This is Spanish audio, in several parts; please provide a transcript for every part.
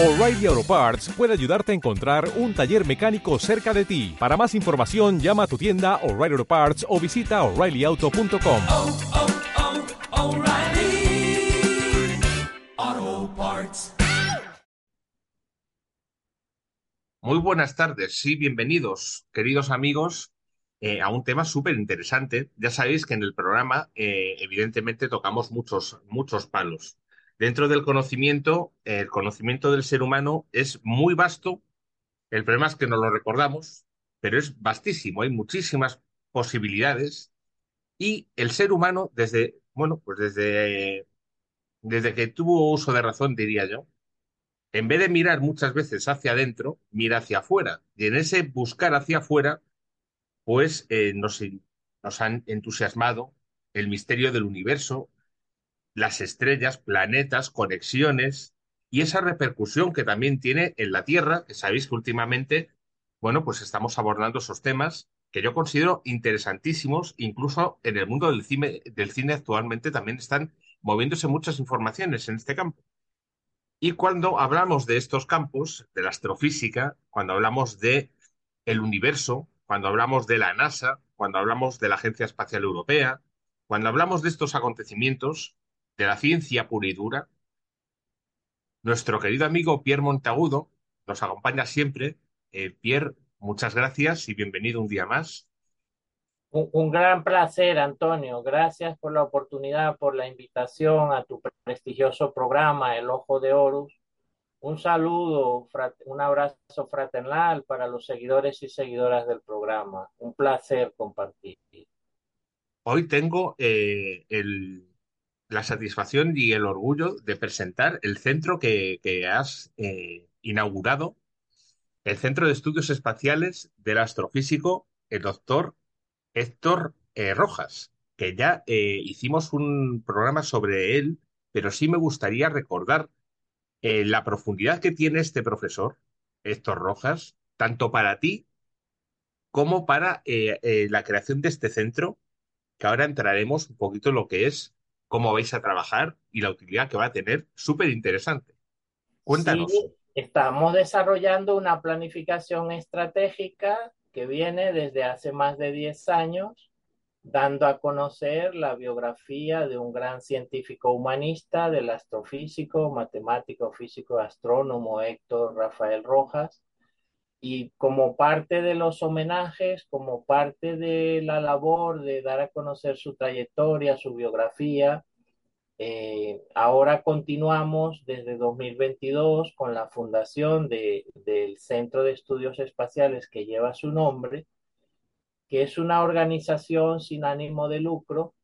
O'Reilly Auto Parts puede ayudarte a encontrar un taller mecánico cerca de ti. Para más información, llama a tu tienda O'Reilly Auto Parts o visita oreillyauto.com. oh, oh, O'Reilly Auto Parts. Muy buenas tardes, sí, bienvenidos, queridos amigos, eh, a un tema súper interesante. Ya sabéis que en el programa, eh, evidentemente, tocamos muchos, muchos palos. Dentro del conocimiento, el conocimiento del ser humano es muy vasto. El problema es que no lo recordamos, pero es vastísimo. Hay muchísimas posibilidades. Y el ser humano, desde, bueno, pues desde, desde que tuvo uso de razón, diría yo, en vez de mirar muchas veces hacia adentro, mira hacia afuera. Y en ese buscar hacia afuera, pues eh, nos, nos han entusiasmado el misterio del universo, las estrellas, planetas, conexiones y esa repercusión que también tiene en la Tierra, que sabéis que últimamente, bueno, pues estamos abordando esos temas que yo considero interesantísimos, incluso en el mundo del cine, del cine actualmente también están moviéndose muchas informaciones en este campo. Y cuando hablamos de estos campos, de la astrofísica, cuando hablamos de el universo, cuando hablamos de la NASA, cuando hablamos de la Agencia Espacial Europea, cuando hablamos de estos acontecimientos, de la ciencia pura y dura, nuestro querido amigo Pierre Montagudo nos acompaña siempre. Eh, Pierre, muchas gracias y bienvenido un día más. Un, un, gran placer, Antonio. Gracias por la oportunidad, por la invitación a tu prestigioso programa, El Ojo de Horus. Un saludo, un abrazo fraternal para los seguidores y seguidoras del programa. Un placer compartir. Hoy tengo eh, el, la satisfacción y el orgullo de presentar el centro que, que has eh, inaugurado, el Centro de Estudios Espaciales del Astrofísico, el doctor Héctor eh, Rojas, que ya eh, hicimos un programa sobre él, pero sí me gustaría recordar la profundidad que tiene este profesor, Héctor Rojas, tanto para ti como para la creación de este centro, que ahora entraremos un poquito en lo que es cómo vais a trabajar y la utilidad que va a tener, súper interesante. Cuéntanos. Estamos desarrollando una planificación estratégica que viene desde hace más de 10 años, dando a conocer la biografía de un gran científico humanista, del astrofísico, matemático, físico, astrónomo Héctor Rafael Rojas, y como parte de los homenajes, como parte de la labor de dar a conocer su trayectoria, su biografía, eh, ahora continuamos desde 2022 con la fundación de, del Centro de Estudios Espaciales que lleva su nombre, que es una organización sin ánimo de lucro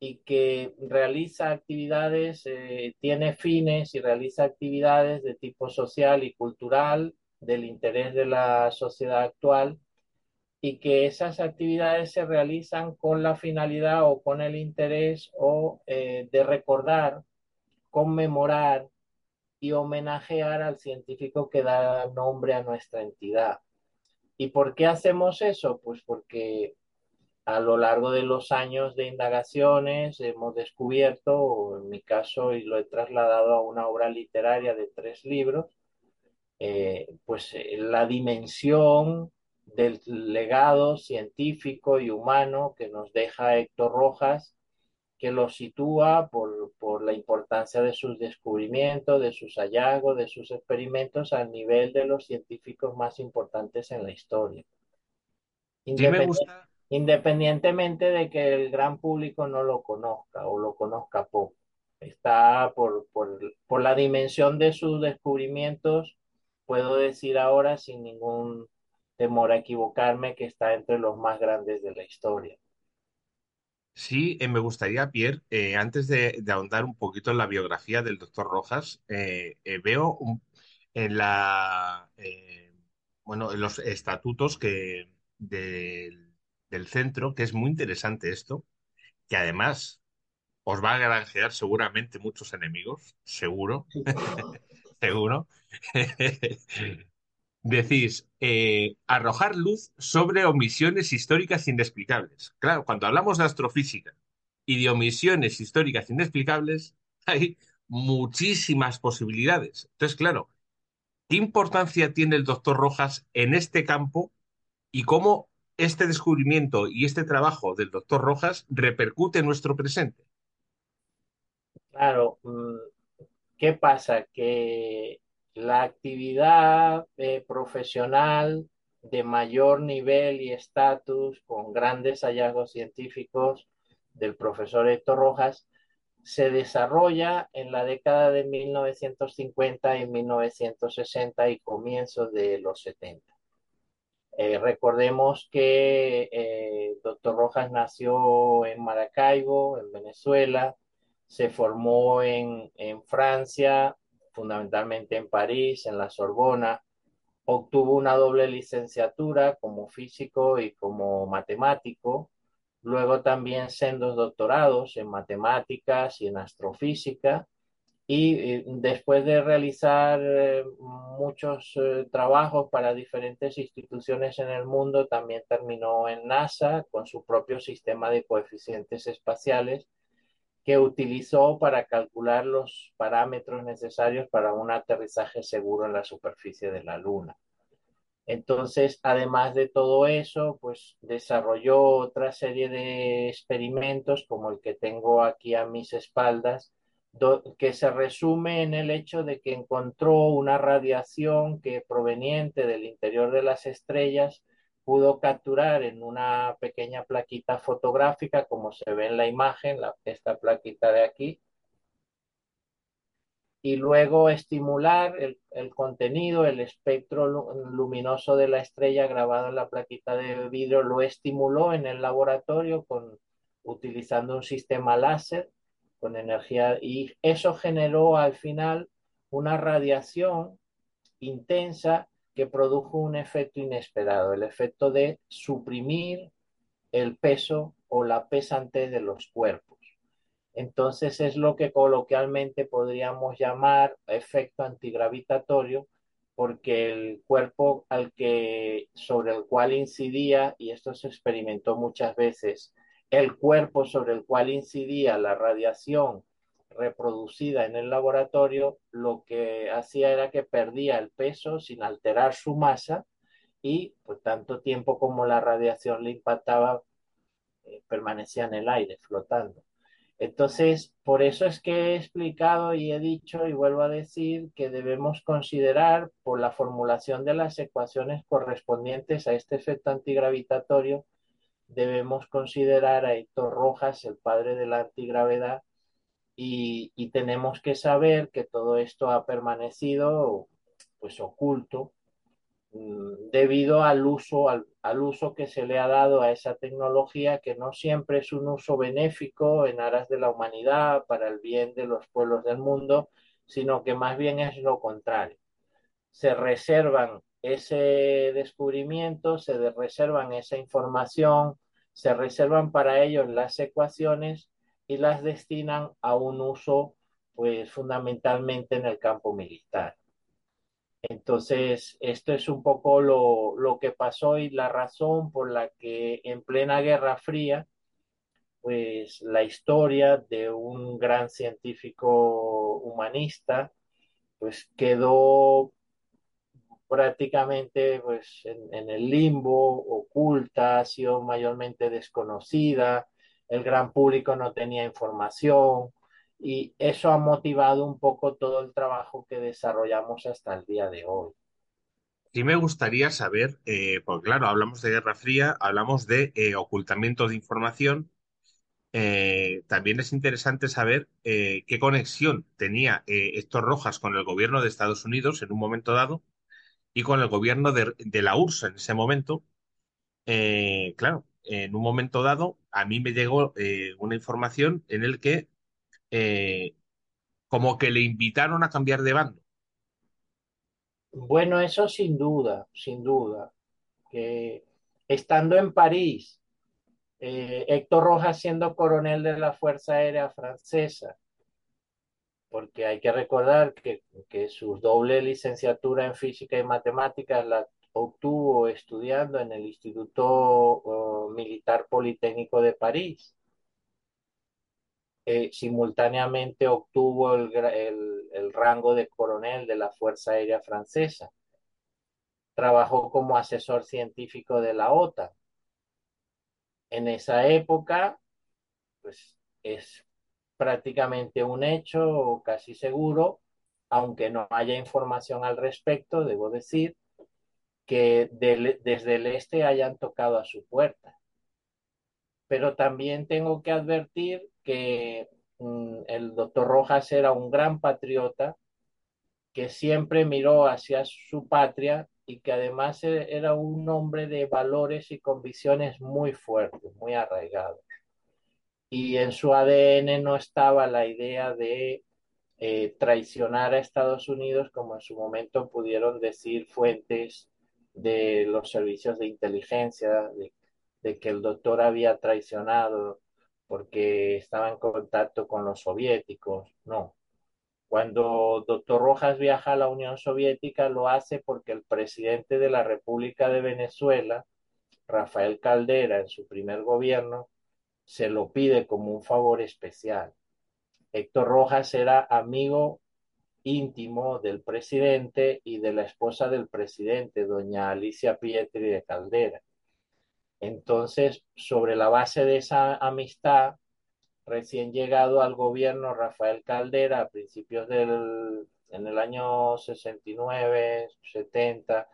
y que realiza actividades, eh, tiene fines y realiza actividades de tipo social y cultural del interés de la sociedad actual y que esas actividades se realizan con la finalidad o con el interés o eh, de recordar, conmemorar y homenajear al científico que da nombre a nuestra entidad. ¿Y por qué hacemos eso? Pues porque a lo largo de los años de indagaciones hemos descubierto, en mi caso, y lo he trasladado a una obra literaria de tres libros, eh, pues eh, la dimensión del legado científico y humano que nos deja Héctor Rojas, que lo sitúa por, por, la importancia de sus descubrimientos, de sus hallazgos, de sus experimentos al nivel de los científicos más importantes en la historia. Gusta... Independientemente de que el gran público no lo conozca o lo conozca poco. Está por, por, por la dimensión de sus descubrimientos, puedo decir ahora sin ningún temor a equivocarme, que está entre los más grandes de la historia. Sí, eh, me gustaría, Pierre, eh, antes de, de, ahondar un poquito en la biografía del doctor Rojas, eh, veo un, en la, bueno, en los estatutos que, de, del centro, que es muy interesante esto, que además os va a granjear seguramente muchos enemigos, seguro, seguro. Decís, eh, arrojar luz sobre omisiones históricas inexplicables. Claro, cuando hablamos de astrofísica y de omisiones históricas inexplicables, hay muchísimas posibilidades. Entonces, claro, ¿Qué importancia tiene el doctor Rojas en este campo y cómo este descubrimiento y este trabajo del doctor Rojas repercute en nuestro presente? Claro, mm, ¿qué pasa? Que la actividad eh, profesional de mayor nivel y estatus, con grandes hallazgos científicos del profesor Héctor Rojas, se desarrolla en la década de 1950 y 1960 y comienzos de los 70. Eh, recordemos que eh, Doctor Rojas nació en Maracaibo, en Venezuela, se formó en, en Francia, fundamentalmente en París, en la Sorbona, obtuvo una doble licenciatura como físico y como matemático, luego también sendos doctorados en matemáticas y en astrofísica, y eh, después de realizar eh, muchos eh, trabajos para diferentes instituciones en el mundo, también terminó en NASA con su propio sistema de coeficientes espaciales que utilizó para calcular los parámetros necesarios para un aterrizaje seguro en la superficie de la Luna. Entonces, además de todo eso, pues desarrolló otra serie de experimentos como el que tengo aquí a mis espaldas, que se resume en el hecho de que encontró una radiación que proveniente del interior de las estrellas pudo capturar en una pequeña plaquita fotográfica, como se ve en la imagen, la, esta plaquita de aquí, y luego estimular el, el, contenido, el espectro luminoso de la estrella grabado en la plaquita de vidrio, lo estimuló en el laboratorio con, utilizando un sistema láser con energía y eso generó al final una radiación intensa que produjo un efecto inesperado, el efecto de suprimir el peso o la pesantez de los cuerpos. Entonces es lo que coloquialmente podríamos llamar efecto antigravitatorio, porque el cuerpo al que sobre el cual incidía y esto se experimentó muchas veces, el cuerpo sobre el cual incidía la radiación reproducida en el laboratorio, lo que hacía era que perdía el peso sin alterar su masa y por tanto tiempo como la radiación le impactaba, eh, permanecía en el aire flotando. Entonces, por eso es que he explicado y he dicho y vuelvo a decir que debemos considerar por la formulación de las ecuaciones correspondientes a este efecto antigravitatorio, debemos considerar a Héctor Rojas, el padre de la antigravedad, y, tenemos que saber que todo esto ha permanecido pues oculto debido al uso, al, al, uso que se le ha dado a esa tecnología, que no siempre es un uso benéfico en aras de la humanidad, para el bien de los pueblos del mundo, sino que más bien es lo contrario. Se reservan ese descubrimiento, se reservan esa información, se reservan para ellos las ecuaciones y las destinan a un uso, pues fundamentalmente en el campo militar. Entonces, esto es un poco lo, lo, que pasó y la razón por la que en plena Guerra Fría, pues la historia de un gran científico humanista, pues quedó prácticamente pues, en, en el limbo, oculta, ha sido mayormente desconocida, el gran público no tenía información, y eso ha motivado un poco todo el trabajo que desarrollamos hasta el día de hoy. Sí me gustaría saber, eh, porque claro, hablamos de Guerra Fría, hablamos de eh, ocultamiento de información. Eh, también es interesante saber eh, qué conexión tenía Héctor Rojas con el gobierno de Estados Unidos en un momento dado y con el gobierno de, de la URSS en ese momento. claro, en un momento dado a mí me llegó una información en el que eh, como que le invitaron a cambiar de bando. Bueno, eso sin duda, sin duda. Que estando en París, eh, Héctor Rojas siendo coronel de la Fuerza Aérea Francesa, porque hay que recordar que, que su doble licenciatura en física y matemáticas la obtuvo estudiando en el Instituto Militar Politécnico de París eh, simultáneamente obtuvo el, el, el rango de coronel de la Fuerza Aérea Francesa. Trabajó como asesor científico de la OTAN. En esa época, pues es prácticamente un hecho casi seguro, aunque no haya información al respecto, debo decir, que desde el este hayan tocado a su puerta. Pero también tengo que advertir que mm, el doctor Rojas era un gran patriota que siempre miró hacia su patria y que además e, era un hombre de valores y convicciones muy fuertes, muy arraigados. Y en su ADN no estaba la idea de eh, traicionar a Estados Unidos, como en su momento pudieron decir fuentes de los servicios de inteligencia, de, de que el doctor había traicionado porque estaba en contacto con los soviéticos. No, cuando doctor Rojas viaja a la Unión Soviética, lo hace porque el presidente de la República de Venezuela, Rafael Caldera, en su primer gobierno, se lo pide como un favor especial. Héctor Rojas era amigo íntimo del presidente y de la esposa del presidente, doña Alicia Pietri de Caldera. Entonces, sobre la base de esa amistad, recién llegado al gobierno Rafael Caldera a principios del en el año 69, 70,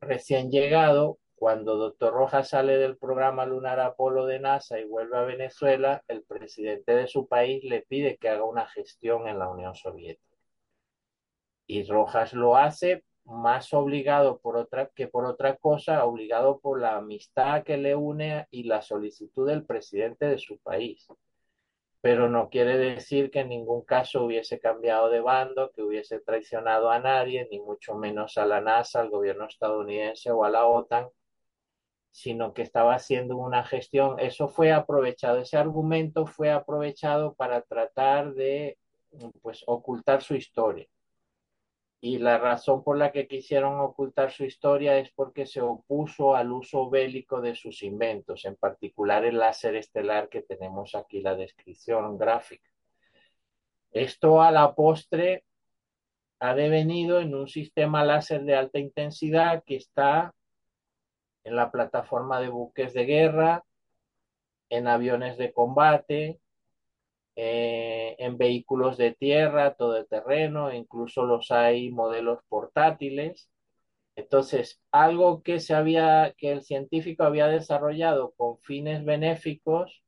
recién llegado, cuando doctor Rojas sale del programa lunar Apolo de NASA y vuelve a Venezuela, el presidente de su país le pide que haga una gestión en la Unión Soviética. Y Rojas lo hace más obligado por otra que por otra cosa, obligado por la amistad que le une y la solicitud del presidente de su país pero no quiere decir que en ningún caso hubiese cambiado de bando, que hubiese traicionado a nadie, ni mucho menos a la NASA, al gobierno estadounidense o a la OTAN, sino que estaba haciendo una gestión. Eso fue aprovechado, ese argumento fue aprovechado para tratar de pues, ocultar su historia y la razón por la que quisieron ocultar su historia es porque se opuso al uso bélico de sus inventos, en particular el láser estelar que tenemos aquí la descripción gráfica. Esto a la postre ha devenido en un sistema láser de alta intensidad que está en la plataforma de buques de guerra, en aviones de combate, eh, en vehículos de tierra, todo terreno, incluso los hay modelos portátiles. Entonces, algo que se había, que el científico había desarrollado con fines benéficos,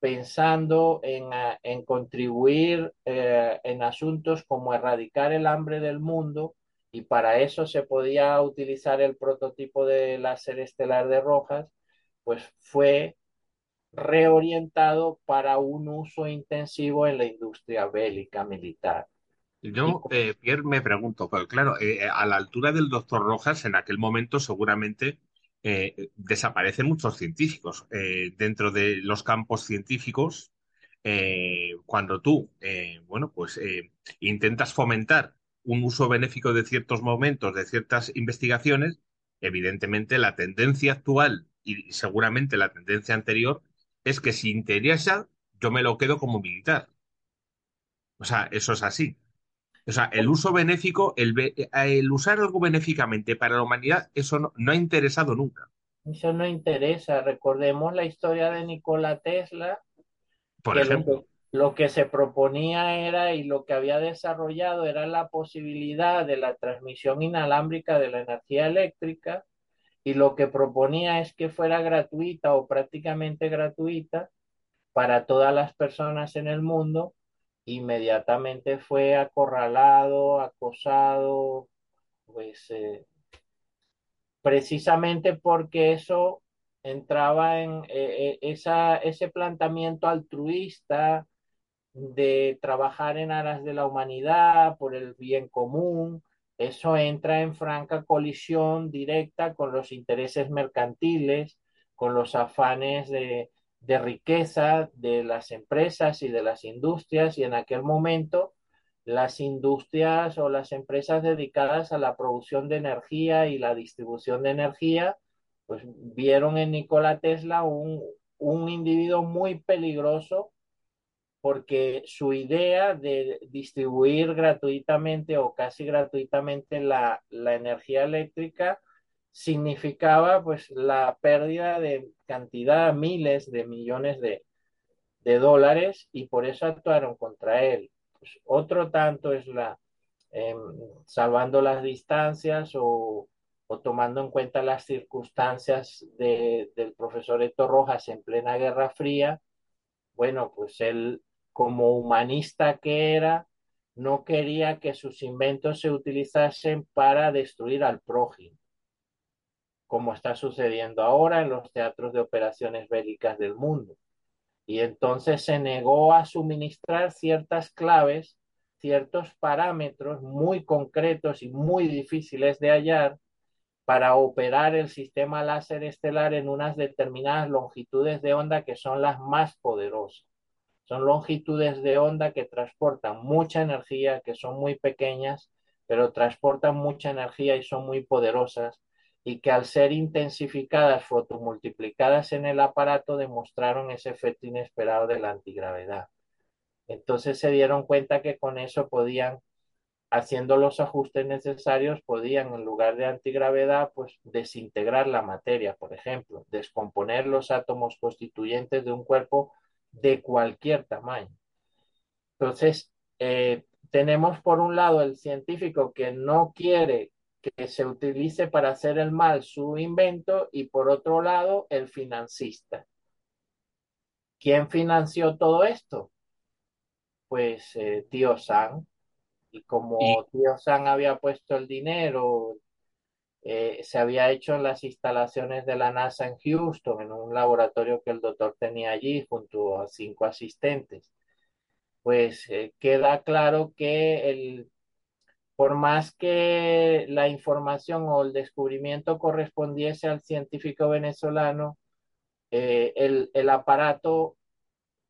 pensando en, en contribuir eh, en asuntos como erradicar el hambre del mundo, y para eso se podía utilizar el prototipo de láser estelar de Rojas, pues fue reorientado para un uso intensivo en la industria bélica militar. Yo, eh, Pierre, me pregunto, pero claro, eh, a la altura del doctor Rojas, en aquel momento seguramente eh, desaparecen muchos científicos. Eh, dentro de los campos científicos, cuando tú, bueno, pues intentas fomentar un uso benéfico de ciertos momentos, de ciertas investigaciones, evidentemente la tendencia actual y seguramente la tendencia anterior es que si interesa, yo me lo quedo como militar. O sea, eso es así. O sea, el uso benéfico, el, el usar algo benéficamente para la humanidad, eso no, no, ha interesado nunca. Eso no interesa. Recordemos la historia de Nikola Tesla. Por ejemplo. Lo que, lo que se proponía era y lo que había desarrollado era la posibilidad de la transmisión inalámbrica de la energía eléctrica y lo que proponía es que fuera gratuita o prácticamente gratuita para todas las personas en el mundo. Inmediatamente fue acorralado, acosado, pues eh, precisamente porque eso entraba en eh, esa, ese planteamiento altruista de trabajar en aras de la humanidad, por el bien común, eso entra en franca colisión directa con los intereses mercantiles, con los afanes de, riqueza de las empresas y de las industrias, y en aquel momento las industrias o las empresas dedicadas a la producción de energía y la distribución de energía, pues vieron en Nikola Tesla un individuo muy peligroso porque su idea de distribuir gratuitamente o casi gratuitamente la, la energía eléctrica significaba pues la pérdida de cantidad, miles de millones de, de dólares y por eso actuaron contra él. Pues otro tanto es la, eh, salvando las distancias o, o, tomando en cuenta las circunstancias de, del profesor Héctor Rojas en plena Guerra Fría, bueno, pues él como humanista que era, no quería que sus inventos se utilizasen para destruir al prójimo, como está sucediendo ahora en los teatros de operaciones bélicas del mundo. Y entonces se negó a suministrar ciertas claves, ciertos parámetros muy concretos y muy difíciles de hallar para operar el sistema láser estelar en unas determinadas longitudes de onda que son las más poderosas. Son longitudes de onda que transportan mucha energía, que son muy pequeñas, pero transportan mucha energía y son muy poderosas y que al ser intensificadas, fotomultiplicadas en el aparato, demostraron ese efecto inesperado de la antigravedad. Entonces se dieron cuenta que con eso podían, haciendo los ajustes necesarios, podían en lugar de antigravedad, pues desintegrar la materia, por ejemplo, descomponer los átomos constituyentes de un cuerpo de cualquier tamaño. Entonces, eh, tenemos por un lado el científico que no quiere que se utilice para hacer el mal su invento y por otro lado el financista. ¿Quién financió todo esto? Pues eh, tío San. Y como y... tío San había puesto el dinero, eh, se había hecho en las instalaciones de la NASA en Houston, en un laboratorio que el doctor tenía allí junto a cinco asistentes. Pues eh, queda claro que el, por más que la información o el descubrimiento correspondiese al científico venezolano, eh, el, el aparato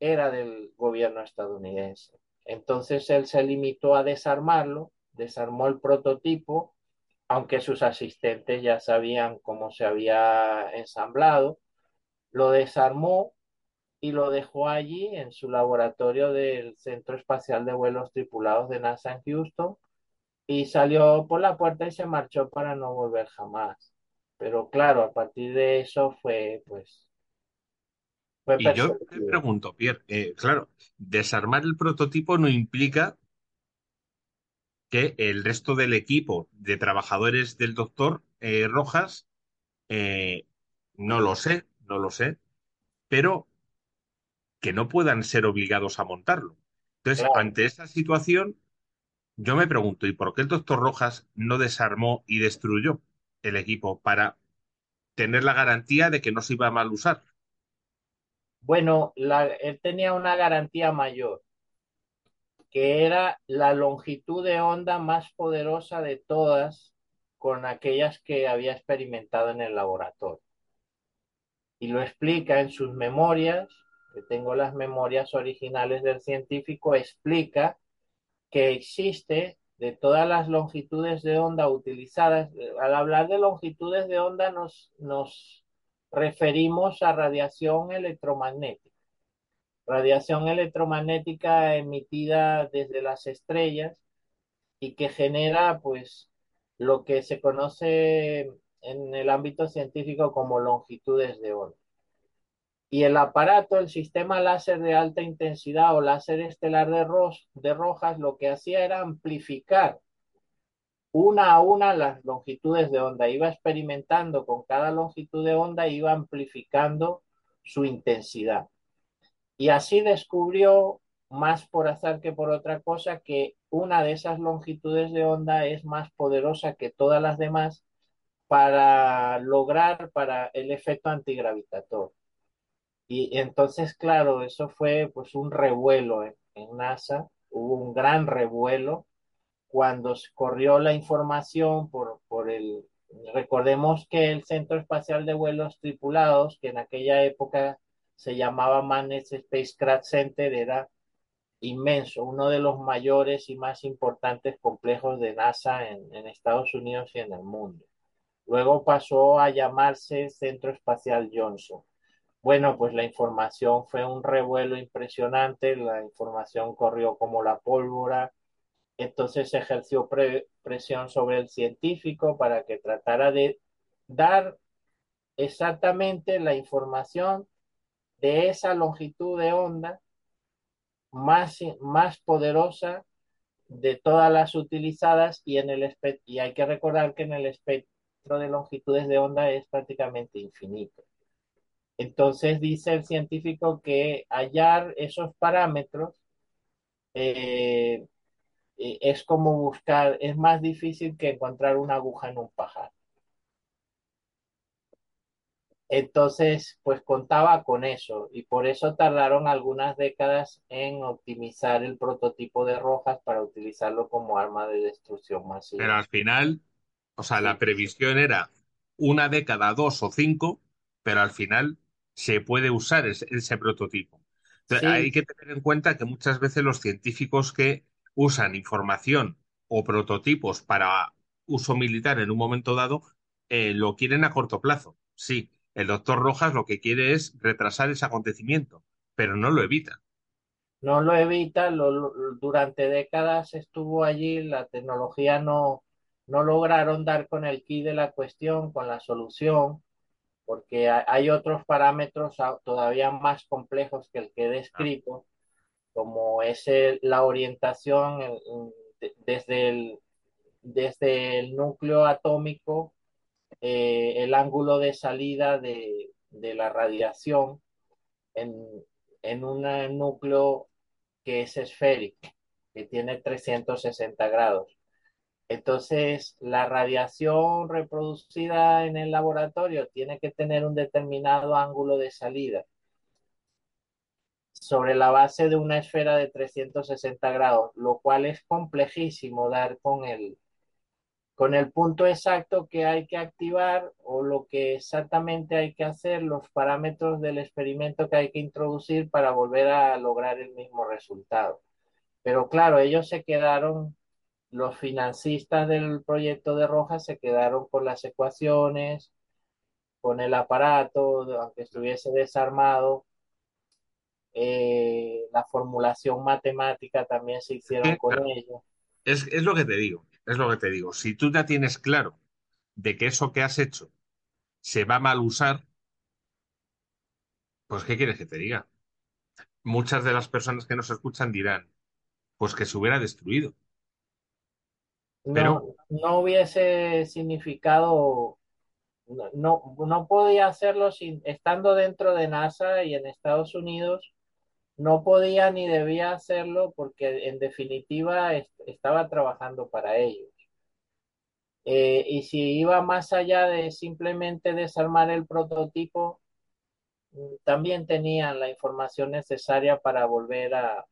era del gobierno estadounidense. Entonces él se limitó a desarmarlo, desarmó el prototipo, aunque sus asistentes ya sabían cómo se había ensamblado, lo desarmó y lo dejó allí en su laboratorio del Centro Espacial de Vuelos Tripulados de NASA en Houston y salió por la puerta y se marchó para no volver jamás. Pero claro, a partir de eso fue pues... Y yo te pregunto, Pierre, eh, claro, desarmar el prototipo no implica que el resto del equipo de trabajadores del doctor eh, Rojas, eh, no lo sé, no lo sé, pero que no puedan ser obligados a montarlo. Entonces, claro. ante esa situación, yo me pregunto, ¿y por qué el doctor Rojas no desarmó y destruyó el equipo para tener la garantía de que no se iba a mal usar? Bueno, la, él tenía una garantía mayor que era la longitud de onda más poderosa de todas con aquellas que había experimentado en el laboratorio. Y lo explica en sus memorias, que tengo las memorias originales del científico, explica que existe de todas las longitudes de onda utilizadas. Al hablar de longitudes de onda nos, nos referimos a radiación electromagnética radiación electromagnética emitida desde las estrellas y que genera pues lo que se conoce en el ámbito científico como longitudes de onda. Y el aparato, el sistema láser de alta intensidad o láser estelar de, ro de rojas, lo que hacía era amplificar una a una las longitudes de onda. Iba experimentando con cada longitud de onda, iba amplificando su intensidad. Y así descubrió, más por azar que por otra cosa, que una de esas longitudes de onda es más poderosa que todas las demás para lograr para el efecto antigravitatorio. Y entonces, claro, eso fue pues un revuelo en, NASA, hubo un gran revuelo cuando corrió la información por, por el... Recordemos que el Centro Espacial de Vuelos Tripulados, que en aquella época se llamaba Manners Spacecraft Center, era inmenso, uno de los mayores y más importantes complejos de NASA en, Estados Unidos y en el mundo. Luego pasó a llamarse Centro Espacial Johnson. Bueno, pues la información fue un revuelo impresionante, la información corrió como la pólvora, entonces se ejerció pre presión sobre el científico para que tratara de dar exactamente la información de esa longitud de onda más, más poderosa de todas las utilizadas y, en el y hay que recordar que en el espectro de longitudes de onda es prácticamente infinito. Entonces dice el científico que hallar esos parámetros eh, eh, es como buscar, es más difícil que encontrar una aguja en un pajar. Entonces, pues contaba con eso y por eso tardaron algunas décadas en optimizar el prototipo de Rojas para utilizarlo como arma de destrucción masiva. Pero al final, o sea, la previsión era una década, dos o cinco, pero al final se puede usar ese, ese prototipo. Entonces, Sí, hay que tener en cuenta que muchas veces los científicos que usan información o prototipos para uso militar en un momento dado, eh, lo quieren a corto plazo. Sí, el doctor Rojas lo que quiere es retrasar ese acontecimiento, pero no lo evita. no lo evita, durante décadas estuvo allí, la tecnología no, no lograron dar con el quid de la cuestión, con la solución, porque ha- hay otros parámetros todavía más complejos que el que he descrito, como es la orientación desde el, desde el núcleo atómico, eh, el ángulo de salida de, de la radiación en, en un núcleo que es esférico, que tiene 360 grados. Entonces, la radiación reproducida en el laboratorio tiene que tener un determinado ángulo de salida sobre la base de una esfera de 360 grados, lo cual es complejísimo dar con el, con el punto exacto que hay que activar o lo que exactamente hay que hacer, los parámetros del experimento que hay que introducir para volver a lograr el mismo resultado. Pero claro, ellos se quedaron, los financistas del proyecto de Rojas se quedaron con las ecuaciones, con el aparato, aunque estuviese desarmado, eh, la formulación matemática también se hicieron con ellos. es, es lo que te digo, es lo que te digo. Si tú ya tienes claro de que eso que has hecho se va a mal usar, pues ¿qué quieres que te diga? Muchas de las personas que nos escuchan dirán, pues que se hubiera destruido. Pero No, hubiese significado, no, no, no podía hacerlo sin, estando dentro de NASA y en Estados Unidos, no podía ni debía hacerlo porque en definitiva est- estaba trabajando para ellos. Eh, y si iba más allá de simplemente desarmar el prototipo, mm, también tenían la información necesaria para volver a,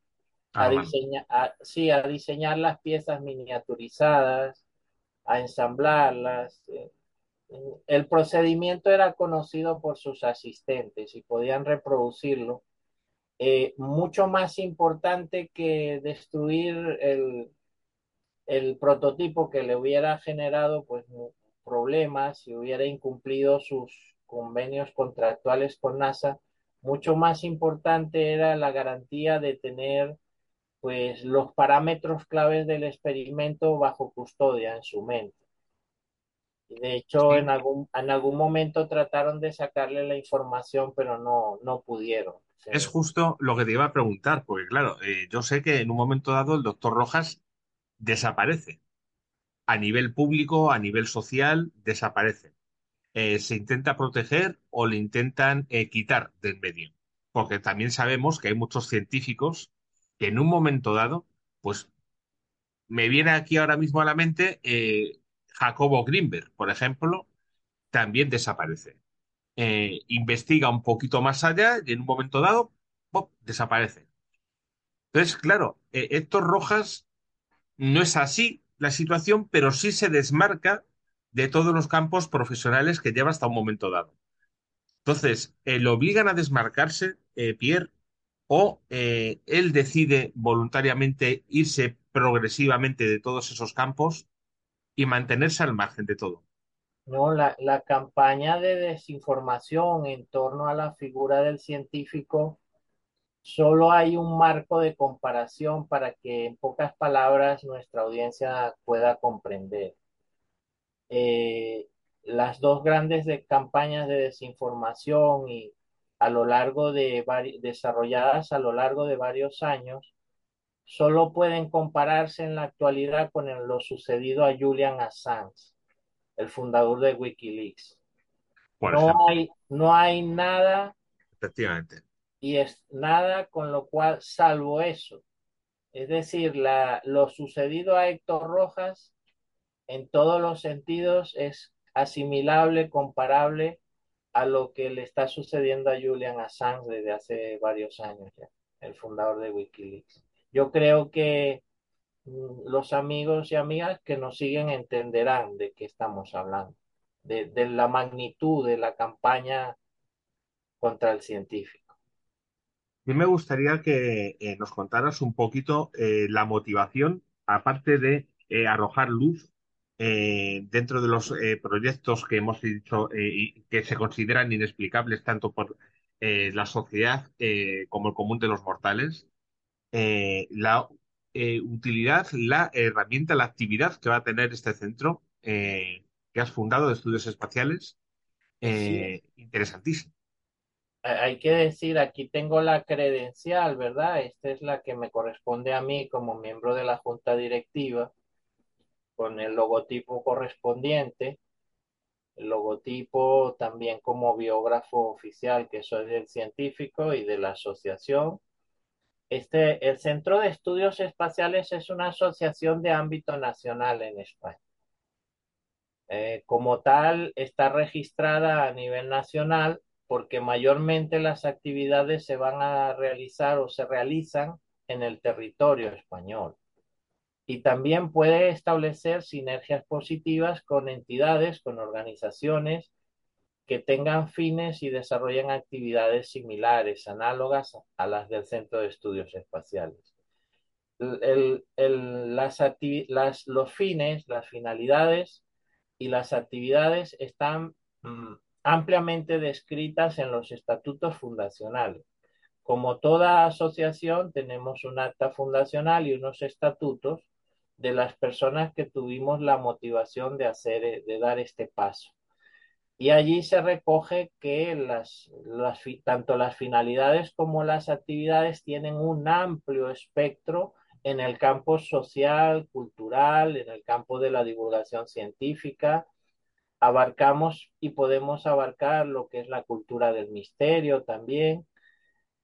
diseñar, a- sí, a diseñar las piezas miniaturizadas, a ensamblarlas. eh. El procedimiento era conocido por sus asistentes y podían reproducirlo. Eh, mucho más importante que destruir el, el prototipo que le hubiera generado pues problemas y hubiera incumplido sus convenios contractuales con NASA, mucho más importante era la garantía de tener pues los parámetros claves del experimento bajo custodia en su mente. De hecho, en algún, en algún momento trataron de sacarle la información, pero no, no pudieron. Es justo lo que te iba a preguntar, porque claro, eh, yo sé que en un momento dado el doctor Rojas desaparece. A nivel público, a nivel social, desaparece. Eh, se intenta proteger o le intentan eh, quitar del medio. Porque también sabemos que hay muchos científicos que en un momento dado, pues me viene aquí ahora mismo a la mente Jacobo Grinberg, por ejemplo, también desaparece. Eh, investiga un poquito más allá y en un momento dado, desaparece. Entonces, claro, eh, Héctor Rojas no es así la situación, pero sí se desmarca de todos los campos profesionales que lleva hasta un momento dado. Entonces, eh, lo obligan a desmarcarse, eh, Pierre, o eh, él decide voluntariamente irse progresivamente de todos esos campos y mantenerse al margen de todo. No, la, la campaña de desinformación en torno a la figura del científico, solo hay un marco de comparación para que en pocas palabras nuestra audiencia pueda comprender. Eh, las dos grandes de- campañas de desinformación y a lo largo de desarrolladas a lo largo de varios años, solo pueden compararse en la actualidad con lo sucedido a Julian Assange, el fundador de Wikileaks. Por No ejemplo, hay, no hay nada efectivamente. y es nada con lo cual, salvo eso. Es decir, la, lo sucedido a Héctor Rojas en todos los sentidos es asimilable, comparable a lo que le está sucediendo a Julian Assange desde hace varios años ya, el fundador de Wikileaks. Yo creo que los amigos y amigas que nos siguen entenderán de qué estamos hablando, de, de la magnitud de la campaña contra el científico. Y me gustaría que eh, nos contaras un poquito eh, la motivación, aparte de eh, arrojar luz eh, dentro de los eh, proyectos que hemos dicho eh, y que se consideran inexplicables tanto por la sociedad como el común de los mortales, la eh, utilidad, la herramienta, la actividad que va a tener este centro eh, que has fundado de estudios espaciales, Sí, eh, interesantísimo. hay que decir, aquí tengo la credencial, ¿verdad? Esta es la que me corresponde a mí como miembro de la junta directiva, con el logotipo correspondiente, el logotipo también como biógrafo oficial, que soy del científico y de la asociación. Este, el Centro de Estudios Espaciales es una asociación de ámbito nacional en España. Eh, como tal, está registrada a nivel nacional porque mayormente las actividades se van a realizar o se realizan en el territorio español. Y también puede establecer sinergias positivas con entidades, con organizaciones que tengan fines y desarrollen actividades similares, análogas a las del Centro de Estudios Espaciales. Las, los fines, las finalidades y las actividades están mm, ampliamente descritas en los estatutos fundacionales. Como toda asociación, tenemos un acta fundacional y unos estatutos de las personas que tuvimos la motivación de hacer, de dar este paso. Y allí se recoge que las, tanto las finalidades como las actividades tienen un amplio espectro en el campo social, cultural, en el campo de la divulgación científica. Abarcamos y podemos abarcar lo que es la cultura del misterio también,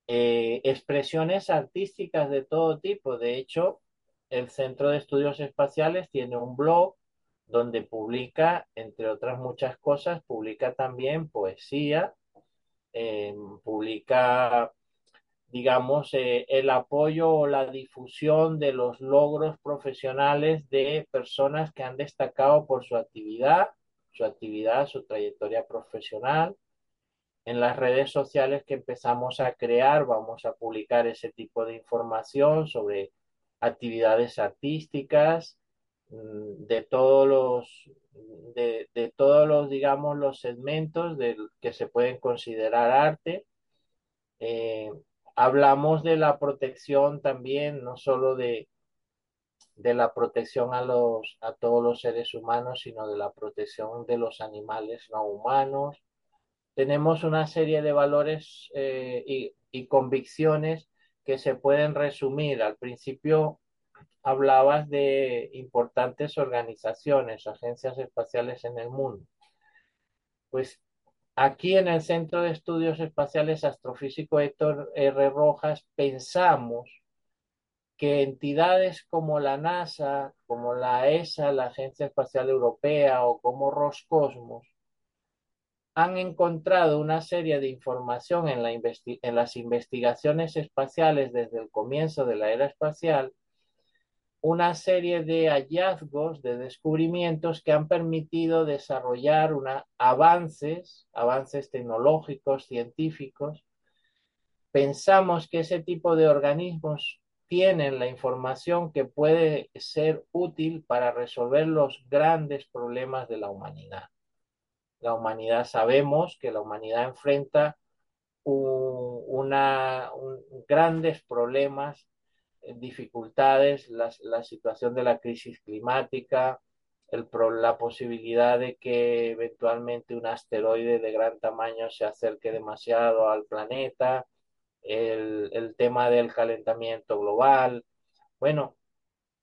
eh, expresiones artísticas de todo tipo. De hecho, el Centro de Estudios Espaciales tiene un blog donde publica, entre otras muchas cosas, publica también poesía, eh, publica, digamos, eh, el apoyo o la difusión de los logros profesionales de personas que han destacado por su actividad, su actividad, su trayectoria profesional. En las redes sociales que empezamos a crear, vamos a publicar ese tipo de información sobre actividades artísticas, de todos los, de, de todos los, digamos, los segmentos de, que se pueden considerar arte. Eh, hablamos de la protección también, no solo de, de la protección a, los, a todos los seres humanos, sino de la protección de los animales no humanos. Tenemos una serie de valores eh, y, y convicciones que se pueden resumir. Al principio hablabas de importantes organizaciones, agencias espaciales en el mundo. Pues aquí en el Centro de Estudios Espaciales Astrofísico Héctor R. Rojas pensamos que entidades como la NASA, como la ESA, la Agencia Espacial Europea o como Roscosmos han encontrado una serie de información en, en las investigaciones espaciales desde el comienzo de la era espacial una serie de hallazgos, de descubrimientos que han permitido desarrollar una, avances, avances tecnológicos, científicos. Pensamos que ese tipo de organismos tienen la información que puede ser útil para resolver los grandes problemas de la humanidad. La humanidad sabemos que la humanidad enfrenta un, una, un, grandes problemas, dificultades, la, la, situación de la crisis climática, el, la posibilidad de que eventualmente un asteroide de gran tamaño se acerque demasiado al planeta, el, el tema del calentamiento global. Bueno,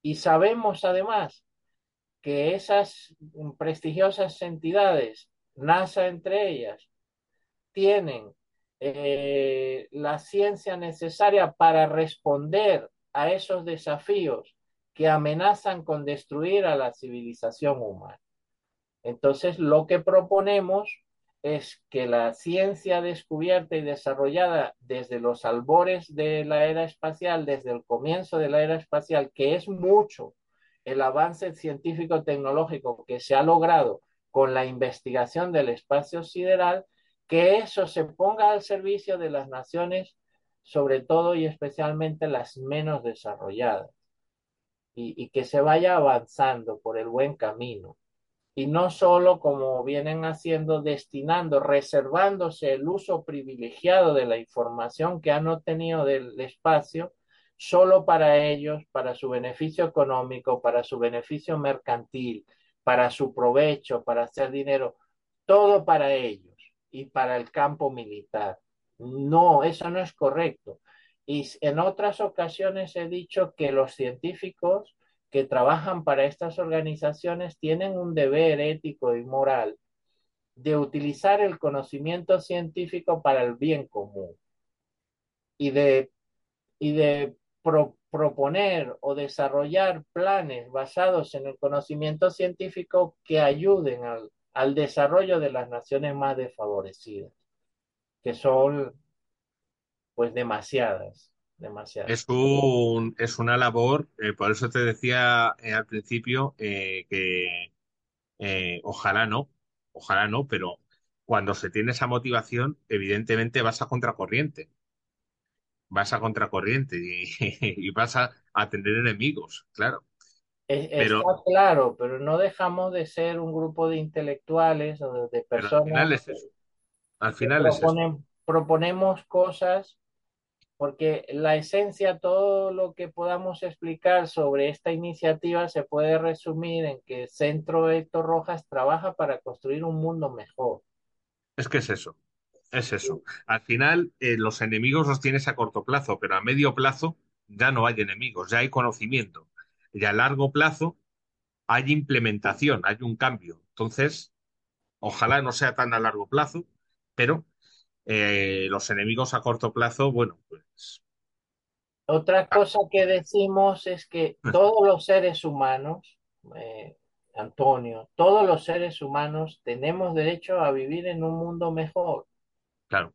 y sabemos además que esas prestigiosas entidades, NASA entre ellas, tienen eh, la ciencia necesaria para responder a esos desafíos que amenazan con destruir a la civilización humana. Entonces, lo que proponemos es que la ciencia descubierta y desarrollada desde los albores de la era espacial, desde el comienzo de la era espacial, que es mucho el avance científico-tecnológico que se ha logrado con la investigación del espacio sideral, que eso se ponga al servicio de las naciones, sobre todo y especialmente las menos desarrolladas, y, que se vaya avanzando por el buen camino y no solo como vienen haciendo, destinando, reservándose el uso privilegiado de la información que han obtenido del espacio, solo para ellos, para su beneficio económico, para su beneficio mercantil, para su provecho, para hacer dinero, todo para ellos y para el campo militar. No, eso no es correcto. Y en otras ocasiones he dicho que los científicos que trabajan para estas organizaciones tienen un deber ético y moral de utilizar el conocimiento científico para el bien común y de, y de pro, proponer o desarrollar planes basados en el conocimiento científico que ayuden al desarrollo de las naciones más desfavorecidas, que son pues demasiadas. Demasiado. Es, un, es una labor, eh, por eso te decía eh, al principio eh, que ojalá no, ojalá no, pero cuando se tiene esa motivación, evidentemente vas a contracorriente. Vas a contracorriente y, y vas a, a, tener enemigos, claro. Es, pero, está claro, pero no dejamos de ser un grupo de intelectuales o de, de personas. al final es eso. Al final proponen, es proponemos cosas porque la esencia, todo lo que podamos explicar sobre esta iniciativa se puede resumir en que Centro Héctor Rojas trabaja para construir un mundo mejor. Es que es eso, es eso. Al final, eh, los enemigos los tienes a corto plazo, pero a medio plazo ya no hay enemigos, ya hay conocimiento. Y a largo plazo hay implementación, hay un cambio. Entonces, ojalá no sea tan a largo plazo, pero eh, los enemigos a corto plazo, bueno, pues. Otra cosa que decimos es que todos los seres humanos, eh, Antonio, todos los seres humanos tenemos derecho a vivir en un mundo mejor. Claro.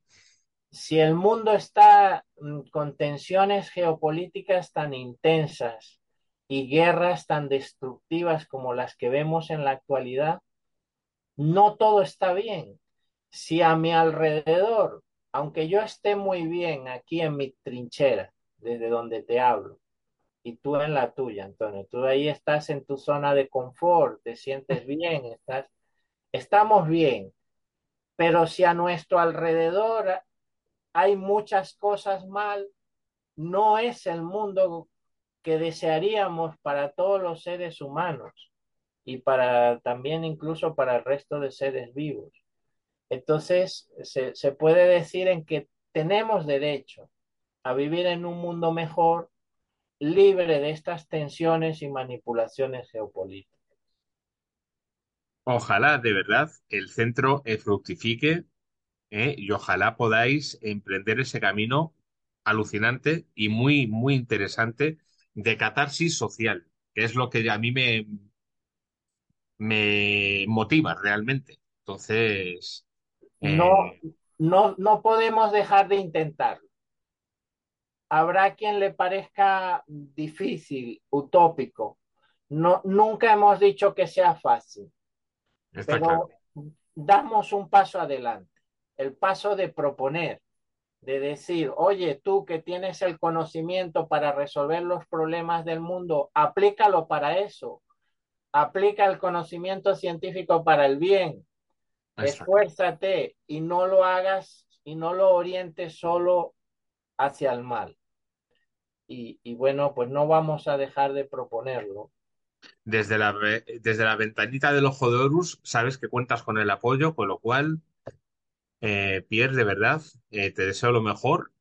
Si el mundo está con tensiones geopolíticas tan intensas y guerras tan destructivas como las que vemos en la actualidad, no todo está bien si a mi alrededor, aunque yo esté muy bien aquí en mi trinchera, desde donde te hablo, y tú en la tuya, Antonio, tú ahí estás en tu zona de confort, te sientes bien, estás, estamos bien, pero si a nuestro alrededor hay muchas cosas mal, no es el mundo que desearíamos para todos los seres humanos y para también incluso para el resto de seres vivos. Entonces, se, se, puede decir en que tenemos derecho a vivir en un mundo mejor, libre de estas tensiones y manipulaciones geopolíticas. Ojalá, de verdad, el centro fructifique ¿eh? y ojalá podáis emprender ese camino alucinante y muy, muy interesante de catarsis social, que es lo que a mí me, me motiva realmente. Entonces, no, no, no podemos dejar de intentarlo. Habrá quien le parezca difícil, utópico. No, nunca hemos dicho que sea fácil, Está pero claro. damos un paso adelante, el paso de proponer, de decir, oye, tú que tienes el conocimiento para resolver los problemas del mundo, aplícalo para eso, aplica el conocimiento científico para el bien, esfuérzate y no lo hagas y no lo orientes solo hacia el mal. Y, y bueno, pues no vamos a dejar de proponerlo. Desde la, desde la ventanita del ojo de Horus sabes que cuentas con el apoyo, con lo cual, eh, Pierre, de verdad, eh, te deseo lo mejor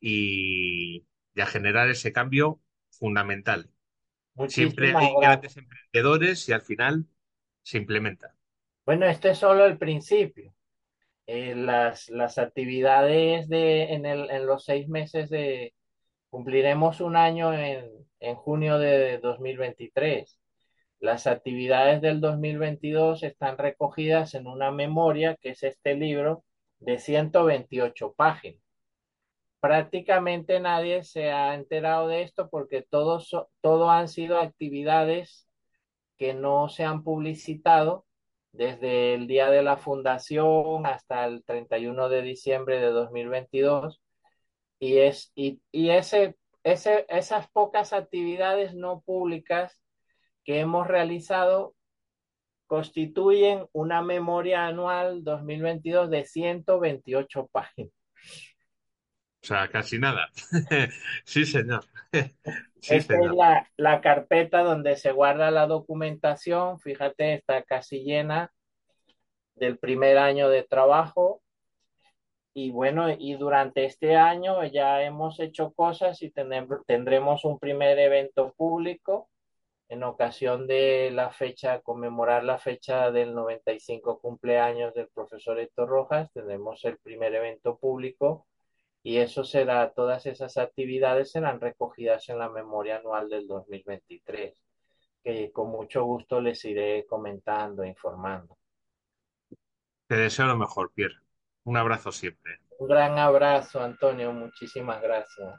y, y a generar ese cambio fundamental. Siempre hay gracias. grandes emprendedores y al final se implementa. Bueno, este es solo el principio. Eh, las, las actividades de, en el, en los seis meses de, cumpliremos un año en, en junio de 2023. Las actividades del 2022 están recogidas en una memoria, que es este libro de 128 páginas. Prácticamente nadie se ha enterado de esto porque todos, todo han sido actividades que no se han publicitado desde el día de la fundación hasta el 31 de diciembre de 2022 y, es, y, y ese, ese, esas pocas actividades no públicas que hemos realizado constituyen una memoria anual 2022 de 128 páginas. O sea, casi nada. Sí, señor. Sí, Esta es la, la carpeta donde se guarda la documentación. Fíjate, está casi llena del primer año de trabajo. Y bueno, y durante este año ya hemos hecho cosas y tendremos un primer evento público en ocasión de la fecha, conmemorar la fecha del 95 cumpleaños del profesor Héctor Rojas. Tendremos el primer evento público y eso será, todas esas actividades serán recogidas en la memoria anual del 2023, que con mucho gusto les iré comentando, informando. Te deseo lo mejor, Pierre. Un abrazo siempre. Un gran abrazo, Antonio, muchísimas gracias.